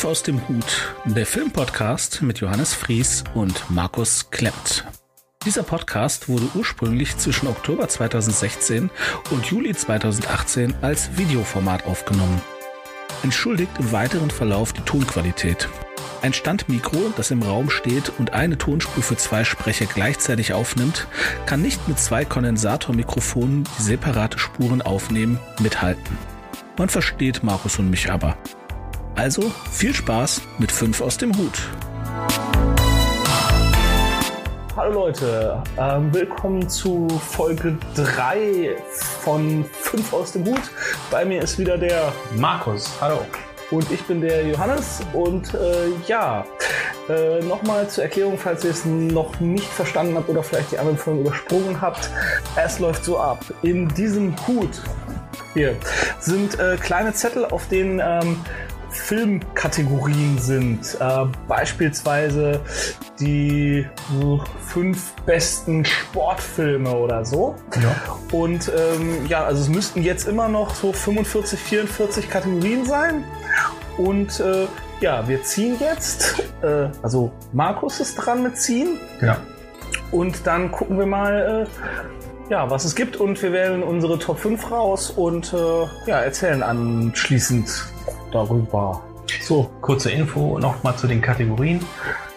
Fünf aus dem Hut, der Filmpodcast mit Johannes Fries und Markus Klemmt. Dieser Podcast wurde ursprünglich zwischen Oktober 2016 und Juli 2018 als Videoformat aufgenommen. Entschuldigt im weiteren Verlauf die Tonqualität. Ein Standmikro, das im Raum steht und eine Tonspur für zwei Sprecher gleichzeitig aufnimmt, kann nicht mit zwei Kondensatormikrofonen, die separate Spuren aufnehmen, mithalten. Man versteht Markus und mich aber. Also viel Spaß mit 5 aus dem Hut. Hallo Leute, ähm, willkommen zu Folge 3 von 5 aus dem Hut. Bei mir ist wieder der Markus, hallo. Und ich bin der Johannes und äh, ja, äh, nochmal zur Erklärung, falls ihr es noch nicht verstanden habt oder vielleicht die anderen Folgen übersprungen habt. Es läuft so ab. In diesem Hut hier sind äh, kleine Zettel, auf denen ähm, Filmkategorien sind. Äh, beispielsweise die äh, fünf besten Sportfilme oder so. Ja. Und ähm, ja, also es müssten jetzt immer noch so 45, 44 Kategorien sein. Und äh, ja, wir ziehen jetzt. Äh, also Markus ist dran mit ziehen. Ja. Und dann gucken wir mal, äh, ja, was es gibt. Und wir wählen unsere Top 5 raus und äh, ja, erzählen anschließend darüber. So, kurze Info nochmal zu den Kategorien.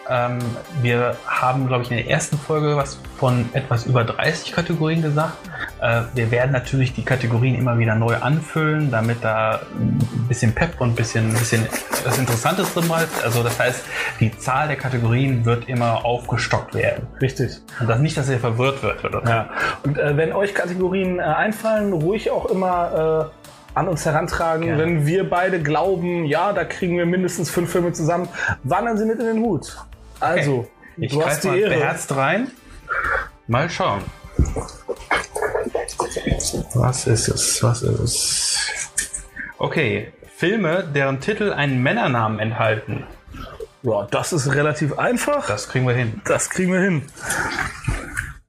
Ähm, wir haben, glaube ich, in der ersten Folge was von etwas über 30 Kategorien gesagt. Äh, wir werden natürlich die Kategorien immer wieder neu anfüllen, damit da ein bisschen Pep und ein bisschen, ein bisschen was Interessantes drin bleibt. Also das heißt, die Zahl der Kategorien wird immer aufgestockt werden. Richtig. Und das nicht, dass ihr verwirrt wird. Oder? Ja. Und äh, wenn euch Kategorien äh, einfallen, ruhig auch immer äh, an uns herantragen, Gerne. wenn wir beide glauben, ja, da kriegen wir mindestens fünf Filme zusammen, wandern sie mit in den Hut. Also, Ich du hast die mal Ehre. beherzt rein. Mal schauen. Was ist es? Was ist es? Okay, Filme, deren Titel einen Männernamen enthalten. Ja, das ist relativ einfach. Das kriegen wir hin. Das kriegen wir hin.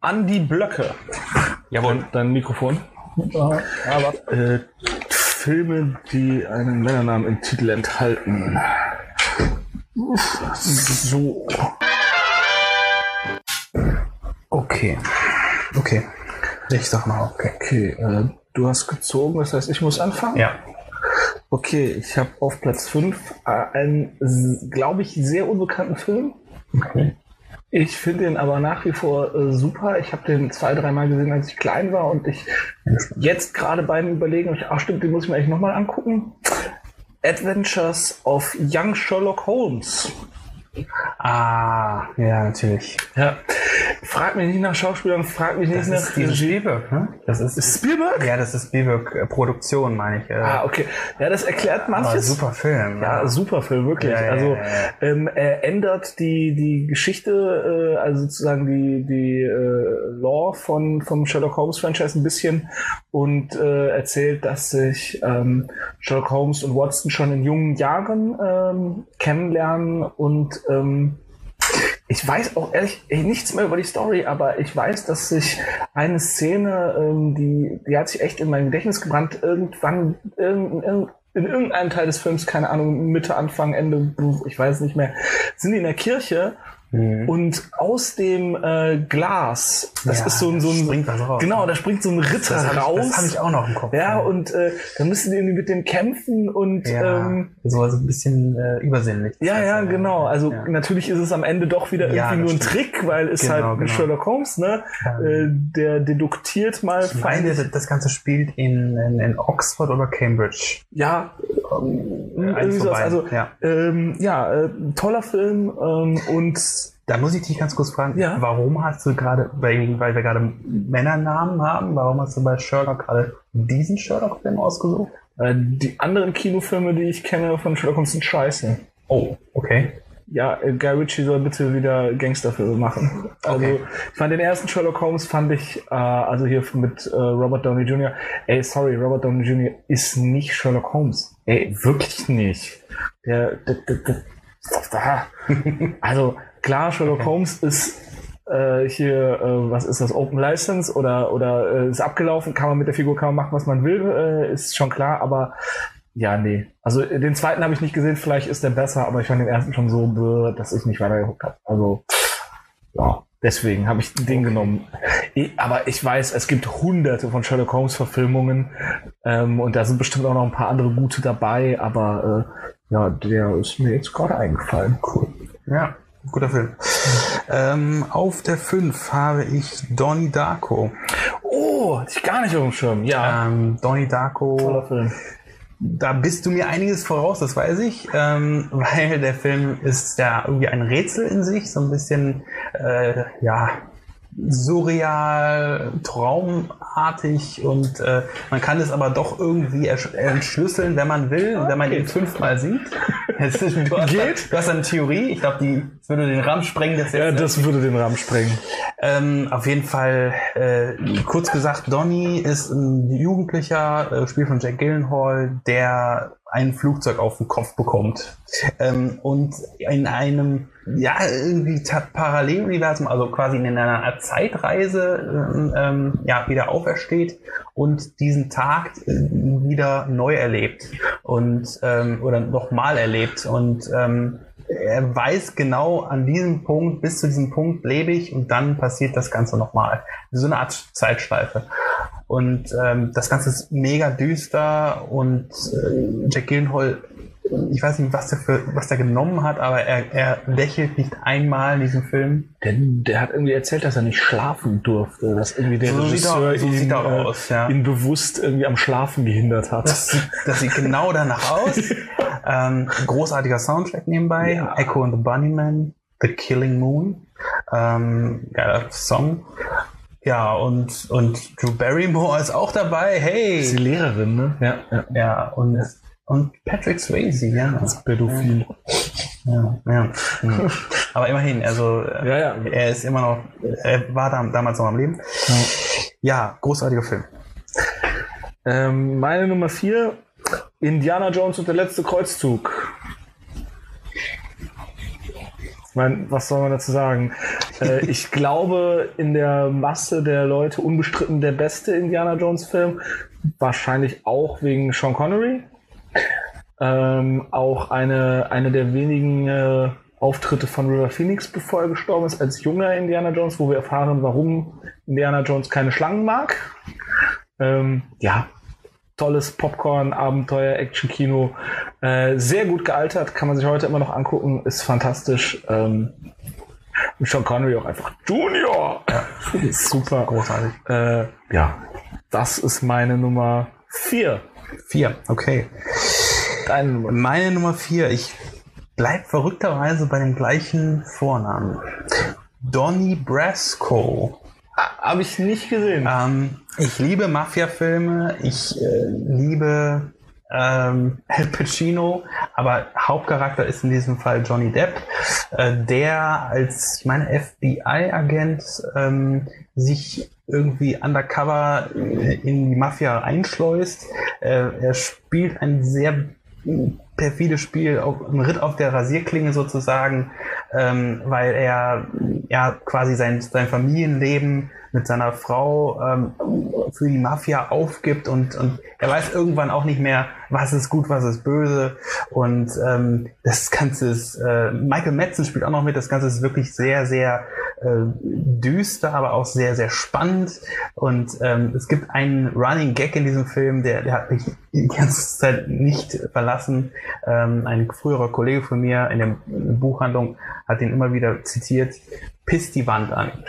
Andi Blöcke. Jawohl. Dein Mikrofon. Äh, Filme, die einen Männernamen im Titel enthalten. So. Okay. Okay. Ich sag mal okay. Okay, äh, du hast gezogen, das heißt, ich muss anfangen? Ja. Okay, ich habe auf Platz 5 äh, einen, glaube ich, sehr unbekannten Film. Okay. Ich finde den aber nach wie vor äh, super. Ich habe den zwei, dreimal gesehen, als ich klein war und ich jetzt gerade beim Überlegen, ach stimmt, den muss ich mir eigentlich nochmal angucken. Adventures of Young Sherlock Holmes. Ah, ja, natürlich. Ja. Frag mich nicht nach Schauspielern, frag mich nicht Das nach ist Spielberg, ne? Das ist, Ist Spielberg? ja, das ist Spielberg-Produktion, meine ich. Ah, okay. Ja, das erklärt aber manches. super Film. Ja, super Film, wirklich. Ja, ja, also ja, ja. Ähm, er ändert die, die Geschichte, äh, also sozusagen die, die äh, Lore von, vom Sherlock Holmes Franchise ein bisschen und äh, erzählt, dass sich ähm, Sherlock Holmes und Watson schon in jungen Jahren ähm, kennenlernen und ähm, ich weiß auch ehrlich ey, nichts mehr über die Story, aber ich weiß, dass sich eine Szene, ähm, die, die hat sich echt in mein Gedächtnis gebrannt, irgendwann in, in, in irgendeinem Teil des Films, keine Ahnung, Mitte, Anfang, Ende, ich weiß nicht mehr, sind die in der Kirche Mhm. und aus dem äh, Glas, das Ja, ist so ein, so da ein springt was raus. genau, da springt so ein Ritter das habe ich, raus. das hab ich auch noch im Kopf. ja, und äh, dann müssen die irgendwie mit dem kämpfen und ja, ähm, so also ein bisschen äh, übersinnlich. ja, ja, Also, genau. Also ja. natürlich ist es am Ende doch wieder Ja, irgendwie nur ein. Trick, weil es Genau, halt genau. Sherlock Holmes, ne? Ja. Äh, der deduktiert mal. Ich meine, das- Ganze spielt in, in, in Oxford oder Cambridge. ja, Ähm, irgendwie eins von sowas. Also ja. ähm, ja, äh, toller Film ähm, und Da muss ich dich ganz kurz fragen, Ja. warum hast du gerade, weil, wir gerade Männernamen haben, warum hast du bei Sherlock gerade diesen Sherlock-Film ausgesucht? äh, die anderen Kinofilme, die ich kenne von Sherlock Holmes, sind scheiße. Oh, okay. Ja, äh, Guy Ritchie soll bitte wieder Gangsterfilme machen. Also Okay. ich fand den ersten Sherlock Holmes fand ich, äh, also hier mit äh, Robert Downey Jr. Ey, sorry, Robert Downey Jr. ist nicht Sherlock Holmes. Ey, wirklich nicht. Der, der, der, der da. Also klar, Sherlock Okay. Holmes ist äh, hier, äh, was ist das, Open License oder, oder äh, ist abgelaufen, kann man mit der Figur kann man machen, was man will, äh, ist schon klar, aber ja, nee. Also den zweiten habe ich nicht gesehen, vielleicht ist der besser, aber ich fand den ersten schon so, bäh, dass ich nicht weitergeguckt habe. Also, ja, deswegen habe ich den genommen. Ich, aber ich weiß, es gibt hunderte von Sherlock Holmes-Verfilmungen ähm, und da sind bestimmt auch noch ein paar andere gute dabei, aber äh, ja, der ist mir jetzt gerade eingefallen. Cool. Ja, guter Film. Ähm, auf der 5 habe ich Donnie Darko. Oh, ich gar nicht auf dem Schirm. Ja, Ähm, Donnie Darko. toller Film. Da bist du mir einiges voraus, das weiß ich, ähm, weil der Film ist ja irgendwie ein Rätsel in sich, so ein bisschen, äh, ja, surreal, traumartig und äh, man kann es aber doch irgendwie entschlüsseln, wenn man will und wenn man ihn fünfmal sieht. Jetzt, du, hast, Geht. du hast eine Theorie, ich glaube, die würde den Rahmen sprengen. Das Ja, das würde den Rahmen sprengen. ähm, auf jeden Fall, äh, kurz gesagt, Donny ist ein Jugendlicher, äh, Spiel von Jack Gyllenhaal, der ein Flugzeug auf den Kopf bekommt. Ähm, und in einem, ja, irgendwie Paralleluniversum, also quasi in einer Zeitreise, ähm, ähm, ja, wieder aufersteht und diesen Tag äh, wieder neu erlebt und, ähm, oder nochmal erlebt und, ähm, er weiß genau, an diesem Punkt, bis zu diesem Punkt lebe ich und dann passiert das Ganze nochmal. So eine Art Zeitschleife. Und ähm, das Ganze ist mega düster und äh, Jack Gyllenhaal, ich weiß nicht, was der, für, was der genommen hat, aber er, er lächelt nicht einmal in diesem Film. Der, der hat irgendwie erzählt, dass er nicht schlafen durfte, dass irgendwie der So sieht Regisseur so ihn, sieht äh, aus, ja. ihn bewusst irgendwie am Schlafen gehindert hat. Das sieht, das sieht genau danach aus. ähm, großartiger Soundtrack nebenbei. Ja. Echo and the Bunnyman, The Killing Moon. Ähm, geiler Song. Ja, und, und Drew Barrymore ist auch dabei. Hey! ist die Lehrerin, ne? Ja, ja. Ja, und, und Patrick Swayze, ja. Pädophil. Ja, ja. Hm. Aber immerhin, also äh, Ja, ja. er ist immer noch, er war da, damals noch am Leben. Ja, großartiger Film. Ähm, meine Nummer vier, Indiana Jones und der letzte Kreuzzug. Ich meine, was soll man dazu sagen? äh, ich glaube, in der Masse der Leute unbestritten der beste Indiana Jones Film. Wahrscheinlich auch wegen Sean Connery. Ähm, auch eine, eine der wenigen äh, Auftritte von River Phoenix, bevor er gestorben ist, als junger Indiana Jones, wo wir erfahren, warum Indiana Jones keine Schlangen mag. Ähm, ja, tolles Popcorn-Abenteuer, Action-Kino. Äh, sehr gut gealtert, kann man sich heute immer noch angucken, ist fantastisch. Ähm, und Sean Connery auch einfach Junior. ist super. Großartig. Äh, ja, das ist meine Nummer vier. Vier, okay. Deine Nummer. Meine Nummer vier, ich bleib verrückterweise bei dem gleichen Vornamen. Donnie Brasco. Habe ich nicht gesehen. Ähm, ich liebe Mafia-Filme, ich äh, liebe ähm, Al Pacino, aber Hauptcharakter ist in diesem Fall Johnny Depp, äh, der als, ich meine, FBI-Agent ähm, sich irgendwie undercover äh, in die Mafia einschleust. Äh, er spielt ein sehr perfides Spiel, auf, ein Ritt auf der Rasierklinge sozusagen, ähm, weil er ja quasi sein, sein Familienleben mit seiner Frau ähm, für die Mafia aufgibt und, und er weiß irgendwann auch nicht mehr, was ist gut, was ist böse. Und ähm, das Ganze ist, äh, Michael Madsen spielt auch noch mit, das Ganze ist wirklich sehr, sehr äh, düster, aber auch sehr, sehr spannend und ähm, es gibt einen Running Gag in diesem Film, der, der hat mich die ganze Zeit nicht verlassen. Ähm, ein früherer Kollege von mir in der Buchhandlung hat ihn immer wieder zitiert, piss die Wand an.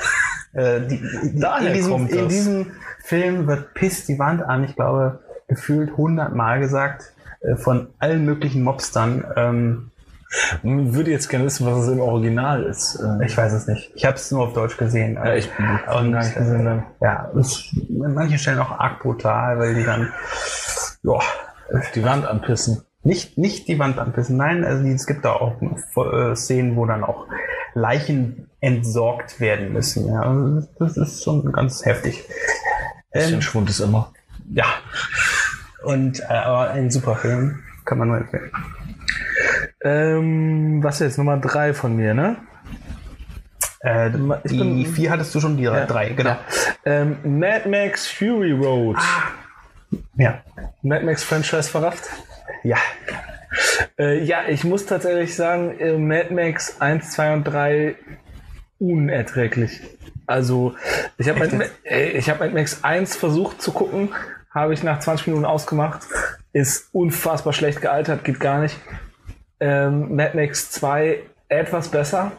Äh, die, die, in, diesem, in diesem Film wird piss die Wand an, ich glaube, gefühlt 100 Mal gesagt, äh, von allen möglichen Mobstern. Ähm, Würde jetzt gerne wissen, was es im Original ist. Äh, ich weiß es nicht. Ich habe es nur auf Deutsch gesehen. Ja, ich bin und, gar nicht gesehen. dann. ja, ist an manchen Stellen auch arg brutal, weil die dann, ja, Die Wand anpissen. Nicht, nicht die Wand anpissen, nein, also es gibt da auch äh, Szenen, wo dann auch Leichen entsorgt werden müssen. Ja, also das ist schon ganz heftig. Bisschen Ähm, Schwund ist immer. ja. Und äh, aber ein super Film, kann man nur empfehlen. Ähm, was jetzt? Nummer drei von mir, ne? Äh, Ich die bin- vier hattest du schon, die drei, genau. Ja. Ähm, Mad Max Fury Road. Ja. Mad Max Franchise verrafft? Ja. Äh, ja, ich muss tatsächlich sagen, äh, Mad Max 1, 2 und 3 unerträglich. Also, ich habe Mad, äh, ich hab Mad Max 1 versucht zu gucken, habe ich nach 20 Minuten ausgemacht. Ist unfassbar schlecht gealtert, geht gar nicht. Ähm, Mad Max 2 etwas besser.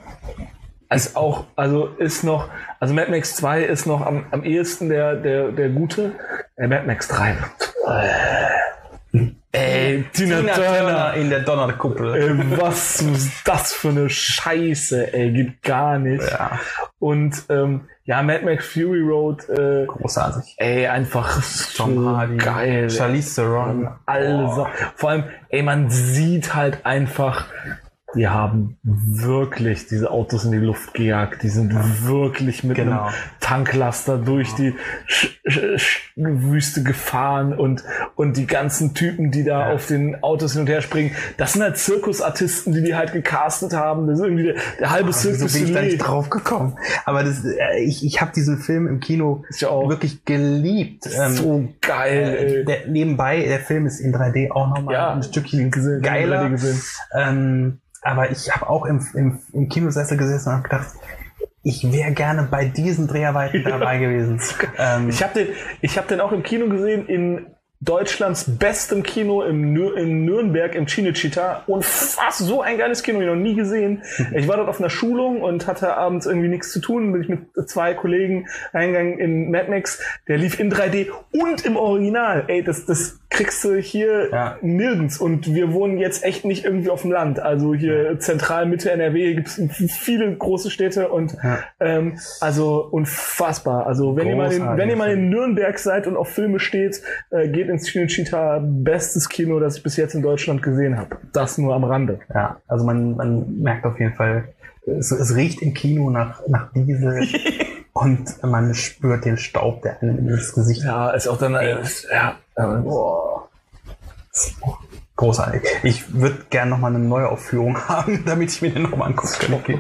Ist auch, also ist noch, also Mad Max 2 ist noch am, am ehesten der, der, der gute. Äh, Mad Max 3. Ey, Tina, Tina Turner. Turner in der Donnerkuppel. Ey, was ist das für eine Scheiße, ey, geht gar nicht. Ja, Und ähm, ja, Mad Max Fury Road, äh, großartig. ey, einfach Tom Hardy, geil. Charlize Theron. Alle Vor allem, ey, man sieht halt einfach, die haben wirklich diese Autos in die Luft gejagt. Die sind wirklich mit Genau. einem Tanklaster durch die Sch Sch Wüste gefahren und, und die ganzen Typen, die da Ja. auf den Autos hin und her springen, das sind halt Zirkusartisten, die die halt gecastet haben. Das ist irgendwie der, der halbe Wieso Zirkus. bin ich da nicht drauf gekommen? Aber das, äh, ich, ich habe diesen Film im Kino wirklich geliebt. Ähm, so geil, äh, der, nebenbei, der Film ist in 3D auch nochmal Ja, ein Stückchen gesehen, geiler. gesehen. Ähm, aber ich habe auch im, im, im Kinosessel gesessen und habe gedacht, ich wäre gerne bei diesen Dreharbeiten dabei gewesen. Ähm, Ich habe den, ich hab den auch im Kino gesehen, in Deutschlands bestem Kino im Nür in Nürnberg im Cinecittà und fast so ein geiles Kino, ich noch nie gesehen. Ich war dort auf einer Schulung und hatte abends irgendwie nichts zu tun, bin ich mit zwei Kollegen reingegangen in Mad Max, der lief in 3D und im Original. Ey, das, das kriegst du hier Ja. nirgends und wir wohnen jetzt echt nicht irgendwie auf dem Land. Also hier zentral Mitte NRW gibt es viele große Städte und Ja. ähm, also unfassbar. Also wenn ihr mal in, wenn ihr mal in Nürnberg seid und auf Filme steht, äh, geht ins Cinecittà, bestes Kino, das ich bis jetzt in Deutschland gesehen habe. Das nur am Rande. ja, also man, man merkt auf jeden Fall, es, es riecht im Kino nach, nach Diesel und man spürt den Staub, der einem ins Gesicht Ja, ist auch dann äh, ja, äh, boah. Großartig. Ich würde gerne nochmal eine Neuaufführung haben, damit ich mir den nochmal angucken kann. Okay.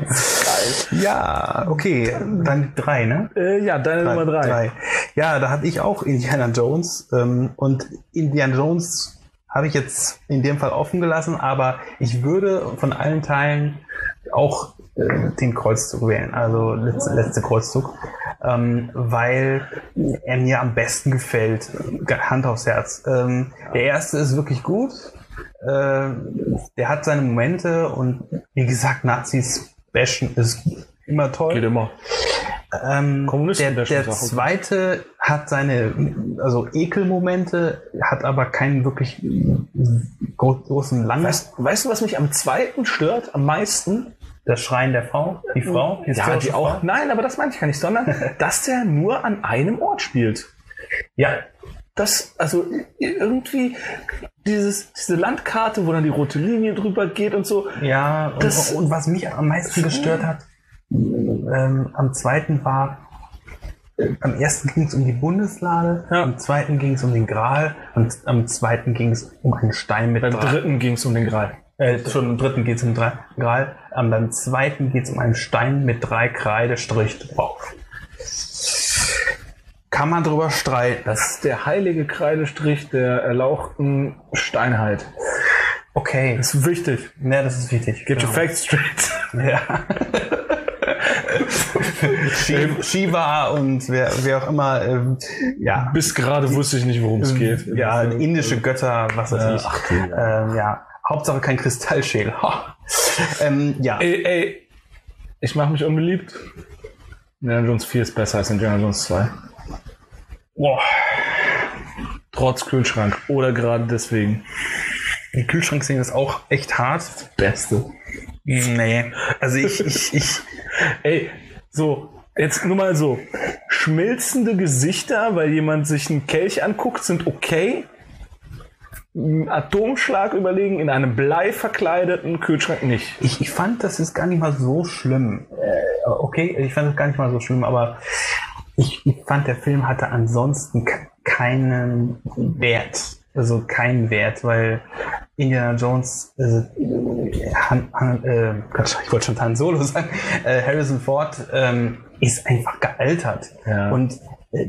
Ja, okay. Dann drei, ne? Äh, ja, deine Nummer drei. Ja, da hatte ich auch Indiana Jones. Ähm, und Indiana Jones habe ich jetzt in dem Fall offen gelassen, aber ich würde von allen Teilen auch den Kreuzzug wählen, also letzte, letzte Kreuzzug, ähm, weil er mir am besten gefällt. Hand aufs Herz. Ähm, Der erste ist wirklich gut. Äh, der hat seine Momente und wie gesagt, Nazis bashen ist immer toll. Geht immer. Ähm, der, der zweite hat seine also Ekelmomente, hat aber keinen wirklich gro großen Lang. Weißt, weißt du, was mich am zweiten stört? Am meisten? Der Schreien der Frau, die Frau, Ja, die auch. Frau. Nein, aber das meine ich gar nicht, sondern dass der nur an einem Ort spielt. Ja, das, also irgendwie dieses, diese Landkarte, wo dann die rote Linie drüber geht und so. ja. Und, Das- und was mich am meisten gestört hat, ähm, am zweiten war, am ersten ging es um die Bundeslade, Ja. am zweiten ging es um den Gral und am zweiten ging es um einen Stein mit Beim dritten ging es um den Gral. Äh, schon im dritten geht es um drei Gral, am beim zweiten geht es um einen Stein mit drei Kreidestrich drauf. Kann man drüber streiten. Das ist der heilige Kreidestrich der erlauchten Steinheit. Okay, Das ist wichtig. ja, das ist wichtig. Get your Genau. facts straight. Ja. Shiv- Shiva und wer, wer auch immer, ähm, ja, Bis gerade wusste ich nicht, worum es geht. ja, indische Götter, was weiß Äh, ich. ach du, ähm, ja, Hauptsache kein Kristallschädel. Ähm, ja, Ey, ey, ich mache mich unbeliebt. Indiana Jones 4 ist besser als Indiana Jones 2. Boah. Trotz Kühlschrank. Oder gerade deswegen. die Kühlschrankszene ist auch echt hart. Beste. Nee, also ich, ich, ich Ey, so, jetzt nur mal so. Schmilzende Gesichter, weil jemand sich einen Kelch anguckt, sind okay. Atomschlag überlegen in einem Blei verkleideten Kühlschrank nicht. Ich, ich fand, das ist gar nicht mal so schlimm. Äh, okay, ich fand das gar nicht mal so schlimm, aber ich, ich fand, der Film hatte ansonsten ke- keinen Wert. Also keinen Wert, weil Indiana Jones, äh, Han, Han, äh, Gott, ich wollte schon Han Solo sagen, äh, Harrison Ford ähm, ist einfach gealtert. Ja. Und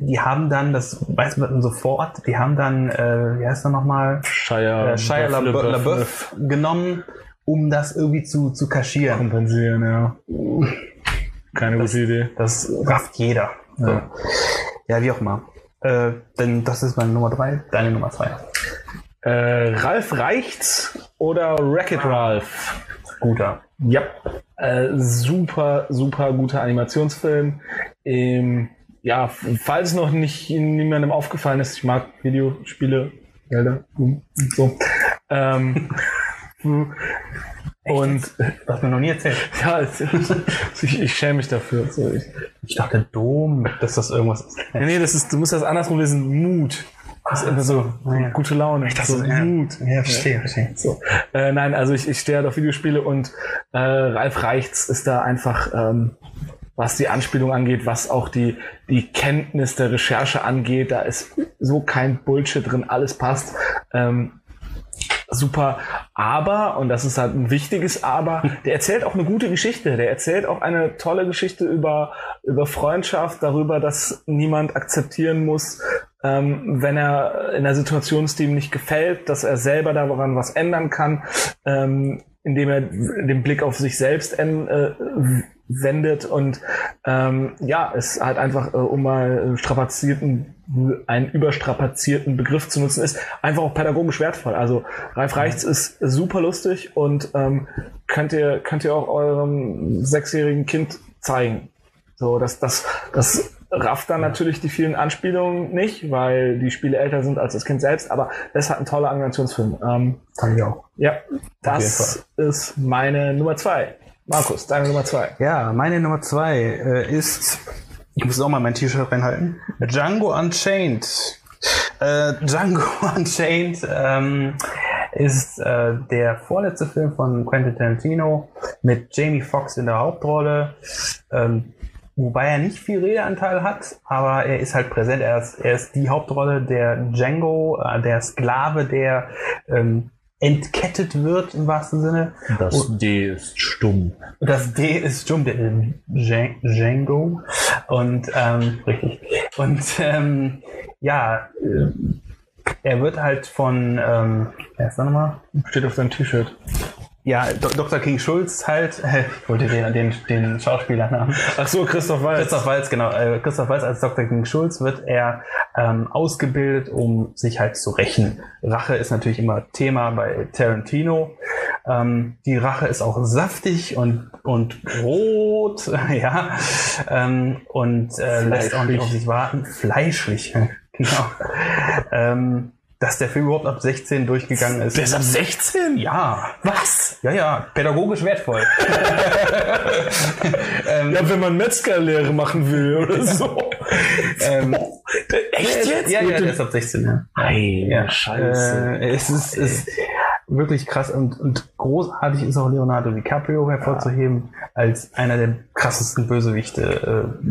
die haben dann, das weiß man sofort, die haben dann, äh, wie heißt er nochmal? Shia, äh, Shia LaBeouf LaBeouf genommen, um das irgendwie zu, zu kaschieren. kompensieren, ja. Keine Das- gute Idee. Das rafft jeder. So. Ja. Ja. wie auch immer. Äh, denn das ist meine Nummer drei, deine Nummer zwei. Äh, Ralf Reichts oder Wreck-It Ralph? Guter. Ja, äh, super, super guter Animationsfilm. Ähm, ja, falls noch nicht niemandem aufgefallen ist, ich mag Videospiele, hm, und so. Ähm, und hast mir noch nie erzählt. ja, ich, ich schäme mich dafür. So, ich, Ich dachte Dom, dass das irgendwas ist. nee, nee, das ist, du musst das andersrum lesen. Mut. Das ist immer so, so ja. gute Laune. Das so ist, ja, Mut. Ja, verstehe, verstehe. So. Äh, nein, also ich, ich stehe halt auf Videospiele und äh, Ralf Reichts ist da einfach, ähm, was die Anspielung angeht, was auch die, die Kenntnis der Recherche angeht, da ist so kein Bullshit drin, alles passt. Ähm, super. Aber, und das ist halt ein wichtiges Aber, der erzählt auch eine gute Geschichte. Der erzählt auch eine tolle Geschichte über, über Freundschaft, darüber, dass niemand akzeptieren muss, ähm, wenn er in der Situation ist, die ihm nicht gefällt, dass er selber daran was ändern kann, ähm, indem er den Blick auf sich selbst äh, wendet und ähm, ja, es halt einfach, äh, um mal strapazierten, einen überstrapazierten Begriff zu nutzen, ist einfach auch pädagogisch wertvoll. Also Ralf Reichts ist super lustig und ähm, könnt ihr könnt ihr auch eurem sechsjährigen Kind zeigen. So, das das das rafft dann natürlich die vielen Anspielungen nicht, weil die Spiele älter sind als das Kind selbst, aber das halt ein toller Animationsfilm. Ähm, Fand ich auch. ja, das ist meine Nummer zwei. Markus, deine Nummer zwei. Ja, meine Nummer zwei äh, ist, ich muss auch mal mein T-Shirt reinhalten, Django Unchained. Äh, Django Unchained ähm, ist äh, der vorletzte Film von Quentin Tarantino mit Jamie Foxx in der Hauptrolle. Ähm, wobei er nicht viel Redeanteil hat, aber er ist halt präsent. Er ist, er ist die Hauptrolle der Django, äh, der Sklave, der ähm, entkettet wird im wahrsten Sinne. Das D ist stumm. Und Das D ist stumm, der Djan- Django. Und ähm, richtig. Und ähm, ja, äh, er wird halt von, ähm, wer ist da nochmal? Steht auf deinem T-Shirt. Ja, Do Dr. King Schulz halt, ich wollte den, den, den Schauspielernamen. Ach so, Christoph Waltz. Christoph Waltz, genau. Äh, Christoph Waltz als Dr. King Schulz wird er ähm, ausgebildet, um sich halt zu rächen. Rache ist natürlich immer Thema bei Tarantino. Ähm, die Rache ist auch saftig und, und rot, ja, ähm, und äh, lässt auch nicht auf sich warten. Fleischlich, genau. ähm, dass der Film überhaupt ab 16 durchgegangen ist. Der ist ab 16? ja, Was? Ja, ja, pädagogisch wertvoll. ähm, Ja, wenn man Metzgerlehre machen will oder so. ähm, Echt jetzt? Ja, ja, der ist ab 16, ja. Ei, Ja, Scheiße. Äh, es ist, ist wirklich krass und, und großartig ist auch Leonardo DiCaprio hervorzuheben als einer der krassesten Bösewichte, äh,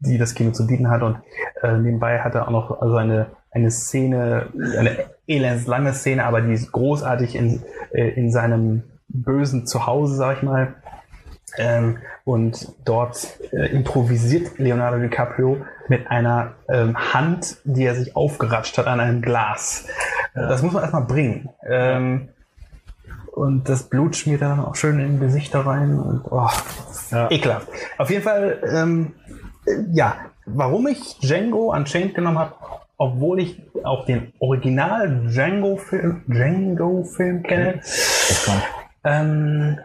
die das Kino zu bieten hat. Und äh, nebenbei hat er auch noch also eine, eine Szene, eine elendslange Szene, aber die ist großartig in, äh, in seinem bösen Zuhause, sag ich mal. Ähm, und dort äh, improvisiert Leonardo DiCaprio mit einer ähm, Hand, die er sich aufgeratscht hat an einem Glas. Äh, Das muss man erstmal bringen. Ähm, und das Blut schmiert er dann auch schön in Gesichter rein. Und, oh, Ja. Ekelhaft. Auf jeden Fall, ähm, äh, ja, warum ich Django Unchained genommen habe, obwohl ich auch den Original Django-Film Django -Film kenne, ähm,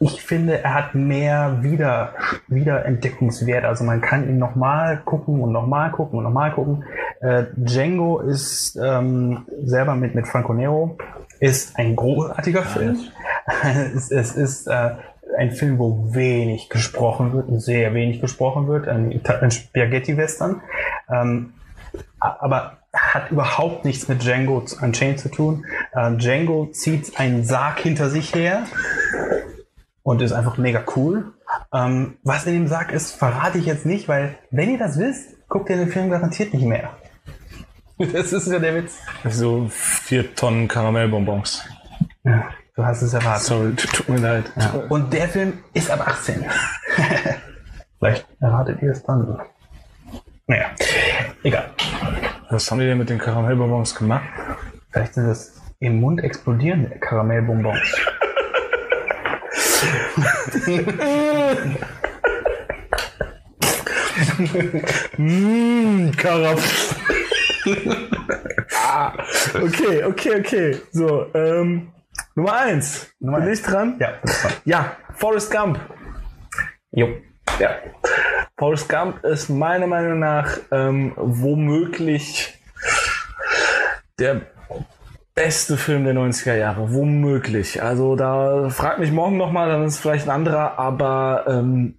ich finde, er hat mehr Wieder, Wiederentdeckungswert. Also man kann ihn nochmal gucken und nochmal gucken und nochmal gucken. Äh, Django ist ähm, selber mit, mit Franco Nero, ist ein großartiger Film. es, es ist äh, ein Film, wo wenig gesprochen wird, sehr wenig gesprochen wird, ein, ein Spaghetti-Western. Ähm, aber hat überhaupt nichts mit Django Unchained zu tun. Ähm, Django zieht einen Sarg hinter sich her und ist einfach mega cool. Ähm, was in dem Sarg ist, verrate ich jetzt nicht, weil wenn ihr das wisst, guckt ihr den Film garantiert nicht mehr. Das ist ja der Witz. So vier Tonnen Karamellbonbons. Ja, du hast es erraten. Sorry, tut tut mir leid. Ja. Und der Film ist ab 18. Vielleicht erratet ihr es dann. Naja, egal. Was haben die denn mit den Karamellbonbons gemacht? Vielleicht sind das im Mund explodierende Karamellbonbons. Mmh, Karam. ah, okay, okay, okay. So, ähm, Nummer eins. Nummer Bin eins. ich dran? Ja. Ja, Forrest Gump. Jo. Ja. Forrest Gump ist meiner Meinung nach ähm, womöglich der beste Film der 90er Jahre. Womöglich. Also da fragt mich morgen nochmal, dann ist es vielleicht ein anderer, aber ähm,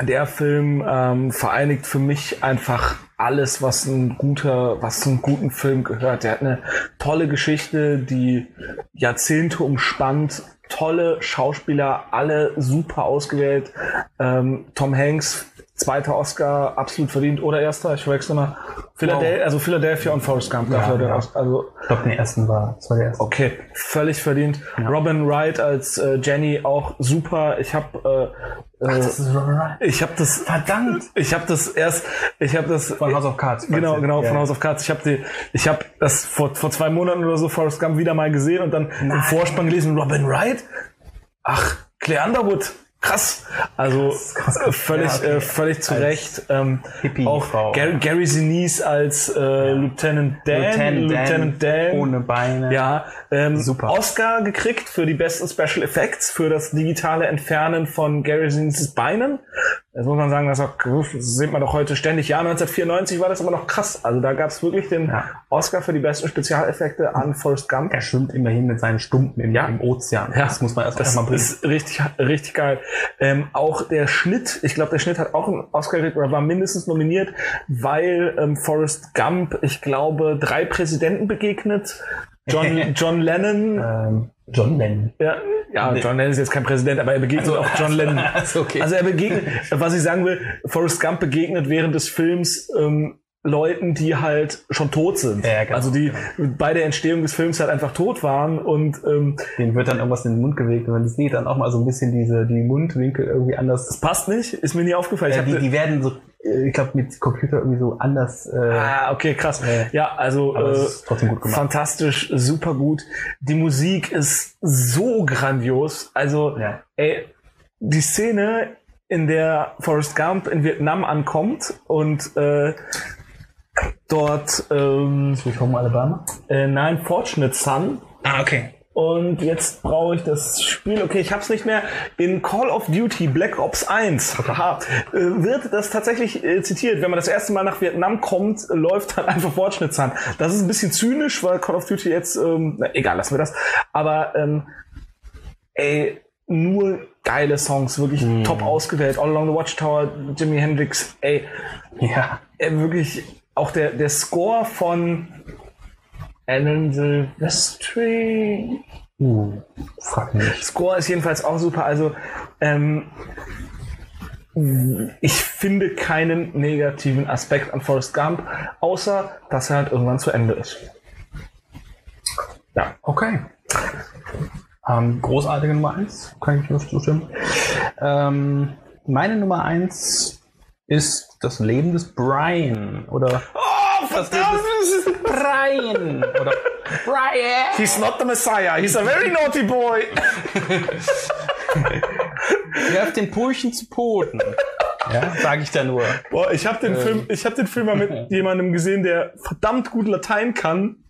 der Film ähm, vereinigt für mich einfach alles, was ein guter, was zu einem guten Film gehört. Der hat eine tolle Geschichte, die Jahrzehnte umspannt, tolle Schauspieler, alle super ausgewählt. Ähm, Tom Hanks, zweiter Oscar, absolut verdient oder erster, ich verwechsel mal. Philadelphia, also Philadelphia und Forrest Gump. dafür der ja. Os- Also Ich glaube, den ersten war, das war der erste. Okay, völlig verdient. Robin Wright als äh, Jenny auch super. Ich habe äh, äh, ist Robin Wright. ich habe das Verdammt! ich habe das erst ich habe das Von House of Cards. genau genau Ja. von House of Cards. Ich habe die ich habe das vor vor zwei Monaten oder so Forrest Gump wieder mal gesehen und dann im Vorspann gelesen Robin Wright. Ach, Claire Underwood. Krass. Also krass, äh, völlig Ja, okay. äh, völlig zu Als Recht. Ähm, Hippie-Frau. auch Gary, Gary Sinise als äh, Lieutenant Dan. Lieutenant Dan, ohne Beine. Ja, ähm, Super. Oscar gekriegt für die besten Special Effects, für das digitale Entfernen von Gary Sinises Beinen. Das muss man sagen, das, auch, das sieht man doch heute ständig. Ja, 1994 war das aber noch krass. Also da gab es wirklich den Ja. Oscar für die besten Spezialeffekte an Forrest Gump. Er schwimmt immerhin mit seinen Stumpen im, Ja. im Ozean. Ja, Das muss man erst Das mal bringen. ist richtig, richtig geil. Ähm, auch der Schnitt, ich glaube, der Schnitt hat auch einen Oscar gekriegt oder war mindestens nominiert, weil ähm, Forrest Gump, ich glaube, drei Präsidenten begegnet. John, John Lennon, Ähm, John Lennon. ja, ja, John Lennon ist jetzt kein Präsident, aber er begegnet auch John Lennon. Also, okay. Also er begegnet, was ich sagen will, Forrest Gump begegnet während des Films ähm, Leuten, die halt schon tot sind. Ja, genau, also die bei der Entstehung des Films halt einfach tot waren und ähm, Dem wird dann irgendwas in den Mund gelegt und man sieht dann auch mal so ein bisschen diese, die Mundwinkel irgendwie anders. passt nicht, ist mir nie aufgefallen. Äh, hab die, die werden so, äh, ich glaube, mit Computer irgendwie so anders. Äh, Ah, okay, krass. Ja. Ja, also äh, trotzdem gut gemacht. fantastisch, super gut. Die Musik ist so grandios. Also, Ja. ey, die Szene, in der Forrest Gump in Vietnam ankommt und äh, dort, ähm, Sweet Home Alabama. äh, nein, Fortunate Son. Ah, okay. Und jetzt brauche ich das Spiel. Okay, ich hab's nicht mehr. In Call of Duty Black Ops 1 haha, äh, wird das tatsächlich äh, zitiert. Wenn man das erste Mal nach Vietnam kommt, äh, läuft dann einfach Fortschritts an. Das ist ein bisschen zynisch, weil Call of Duty jetzt, ähm, na, egal, lassen wir das. Aber ähm, ey, nur geile Songs, wirklich top ausgewählt. All Along the Watchtower, Jimi Hendrix, ey, Ja. ey wirklich auch der, der Score von Alan Silvestri. Uh, frag mich. Score ist jedenfalls auch super. Also, ähm, ich finde keinen negativen Aspekt an Forrest Gump, außer dass er halt irgendwann zu Ende ist. Ja. Okay. Ähm, großartige Nummer eins, kann ich nur zustimmen. Ähm, meine Nummer eins ist das Leben des Brian. Oder Oh, das Leben des Brian. Oder Brian. He's not the Messiah. He's a very naughty boy. Werft den Purchen zu Boden. Ja, sage ich da nur. Boah, ich habe den Film, ich habe den Film mal mit jemandem gesehen, der verdammt gut Latein kann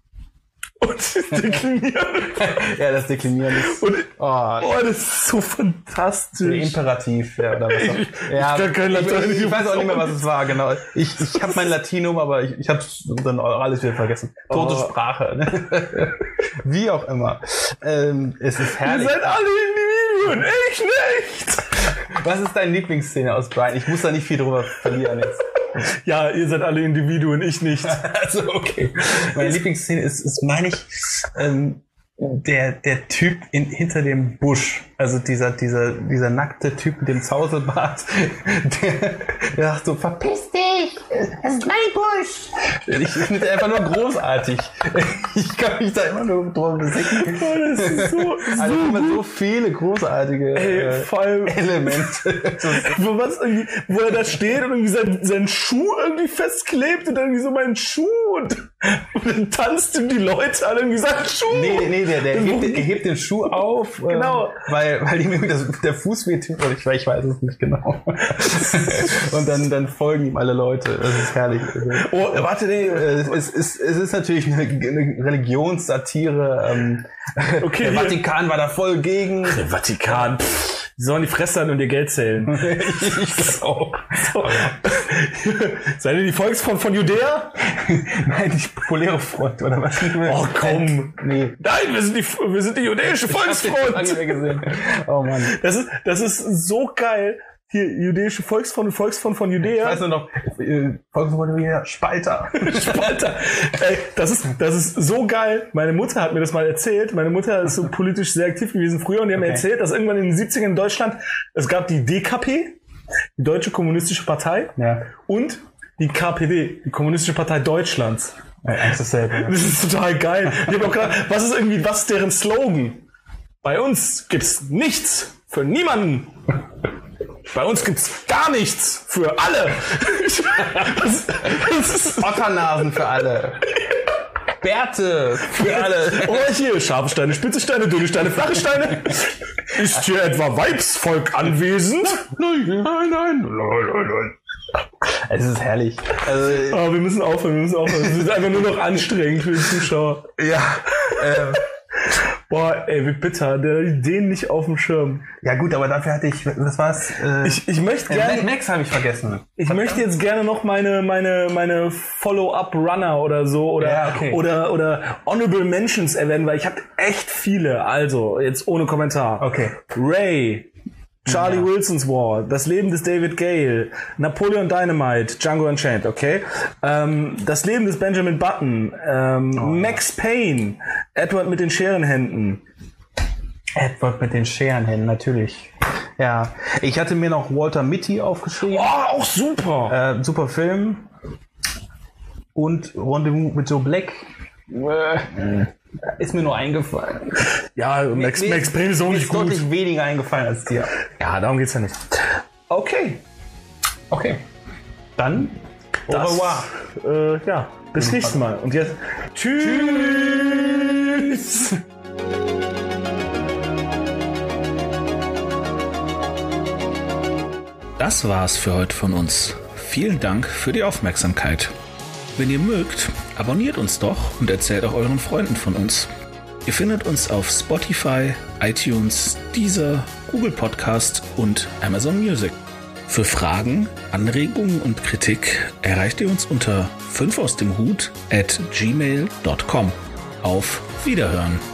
und dekliniert. Ja, das Deklinieren ist. Und Oh, oh, das ist so fantastisch. Imperativ, ja, oder was auch- Ich- ja, ich kann kein ich, Latein. ich, ich weiß auch nicht mehr, was es war, genau. Ich, ich habe mein Latinum, aber ich, ich habe dann alles wieder vergessen. Tote Oh. Sprache. Ne? Wie auch immer. Ähm, es ist Ihr herrlich. seid alle Individuen, ich nicht. Was ist deine Lieblingsszene aus Brian? Ich muss da nicht viel drüber verlieren jetzt. Ja, ihr seid alle Individuen, ich nicht. Also, okay. Meine Lieblingsszene ist, ist meine ich, ähm, der, der Typ in, hinter dem Busch. Also dieser, dieser, dieser nackte Typ mit dem Zauselbart. Der, der sagt so, verpiss Es ist mein Busch. Ich finde einfach nur großartig. Ich kann mich da immer nur drüber besicken. Oh, das ist so, Also so immer so viele großartige Ey, äh, vor allem, Elemente. wo, was irgendwie, wo er da steht und irgendwie sein, seinen Schuh irgendwie festklebt und dann irgendwie so meinen Schuh und, und dann tanzt ihm die Leute alle irgendwie seinen Schuh. Nee, nee, der, der Und hebt, wo- den- er hebt den Schuh auf, ähm, Genau. weil, weil ihm irgendwie das, der Fuß wehtut, oder ich, ich weiß es nicht genau. Und dann, dann folgen ihm alle Leute. Das ist herrlich. Oh, warte, nee. äh, es, es, ist, es ist natürlich eine, eine Religionssatire. Ähm, Okay, der hier. Vatikan war da voll gegen. Der Vatikan. Pff, die sollen die Fresse halten und ihr Geld zählen. ich glaube. So. Seid ihr die Volksfront von Judäa? Nein, die populäre Front, oder was? Oh, komm. Nee. Nein, wir sind die, wir sind die jüdische Ich hab Volksfront. gesehen. Oh Mann. Das ist, das ist so geil. Hier, jüdische Volksfront und Volksfront von Ich Judäa. weiß nur noch, äh, Volksfront wieder Spalter. Spalter. Ey, das ist, das ist so geil. Meine Mutter hat mir das mal erzählt. Meine Mutter ist so politisch sehr aktiv gewesen früher und die haben mir Okay. erzählt, dass irgendwann in den 70ern in Deutschland, es gab die DKP, die Deutsche Kommunistische Partei, Ja. und die KPD, die Kommunistische Partei Deutschlands. Ja, eigentlich dasselbe. ja. Das ist total geil. Ich hab auch gedacht, was ist irgendwie, was ist deren Slogan? Bei uns gibt's nichts für niemanden. Bei uns gibt's gar nichts für alle. Das, das Otternasen für alle. Bärte für alle. oh, hier, scharfe Steine, spitze Steine, dünne Steine, flache Steine. Ist hier etwa Weibsvolk anwesend? Nein, nein, nein. Nein, nein, nein. Es ist herrlich. Also, Oh, wir müssen aufhören, wir müssen aufhören. Es ist einfach nur noch anstrengend für die Zuschauer. ja. Ähm, Boah, ey, wie bitter, den nicht auf dem Schirm. ja gut, aber dafür hatte ich, was war's? Äh, Ich, ich möchte äh, gerne, Mad Max habe ich vergessen. Ich möchte jetzt gerne noch meine, meine, meine Follow-up-Runner oder so oder, Ja, okay. oder, oder Honorable Mentions erwähnen, weil ich habe echt viele. Also, jetzt ohne Kommentar. Okay. Ray, Charlie Ja. Wilson's War, Das Leben des David Gale, Napoleon Dynamite, Django Unchained, okay? Ähm, das Leben des Benjamin Button, ähm, Max Payne, Edward mit den Scherenhänden. Edward mit den Scherenhänden, natürlich. Ja, ich hatte mir noch Walter Mitty aufgeschrieben. Oh, auch super! Äh, super Film. Und Rendezvous mit Joe Black. Äh, ist mir nur eingefallen. ja, Max, Mir- Max Payne ist auch nicht ist gut. deutlich weniger eingefallen als dir. Ja, darum geht's ja nicht. Okay. Okay. Dann au Das, revoir. Äh, ja, bis nächstes Mal. Und jetzt tschüss. Das war's für heute von uns. Vielen Dank für die Aufmerksamkeit. Wenn ihr mögt, abonniert uns doch und erzählt auch euren Freunden von uns. Ihr findet uns auf Spotify, iTunes, Deezer, Google Podcast und Amazon Music. Für Fragen, Anregungen und Kritik erreicht ihr uns unter 5 aus dem Hut at gmail.com. Auf Wiederhören!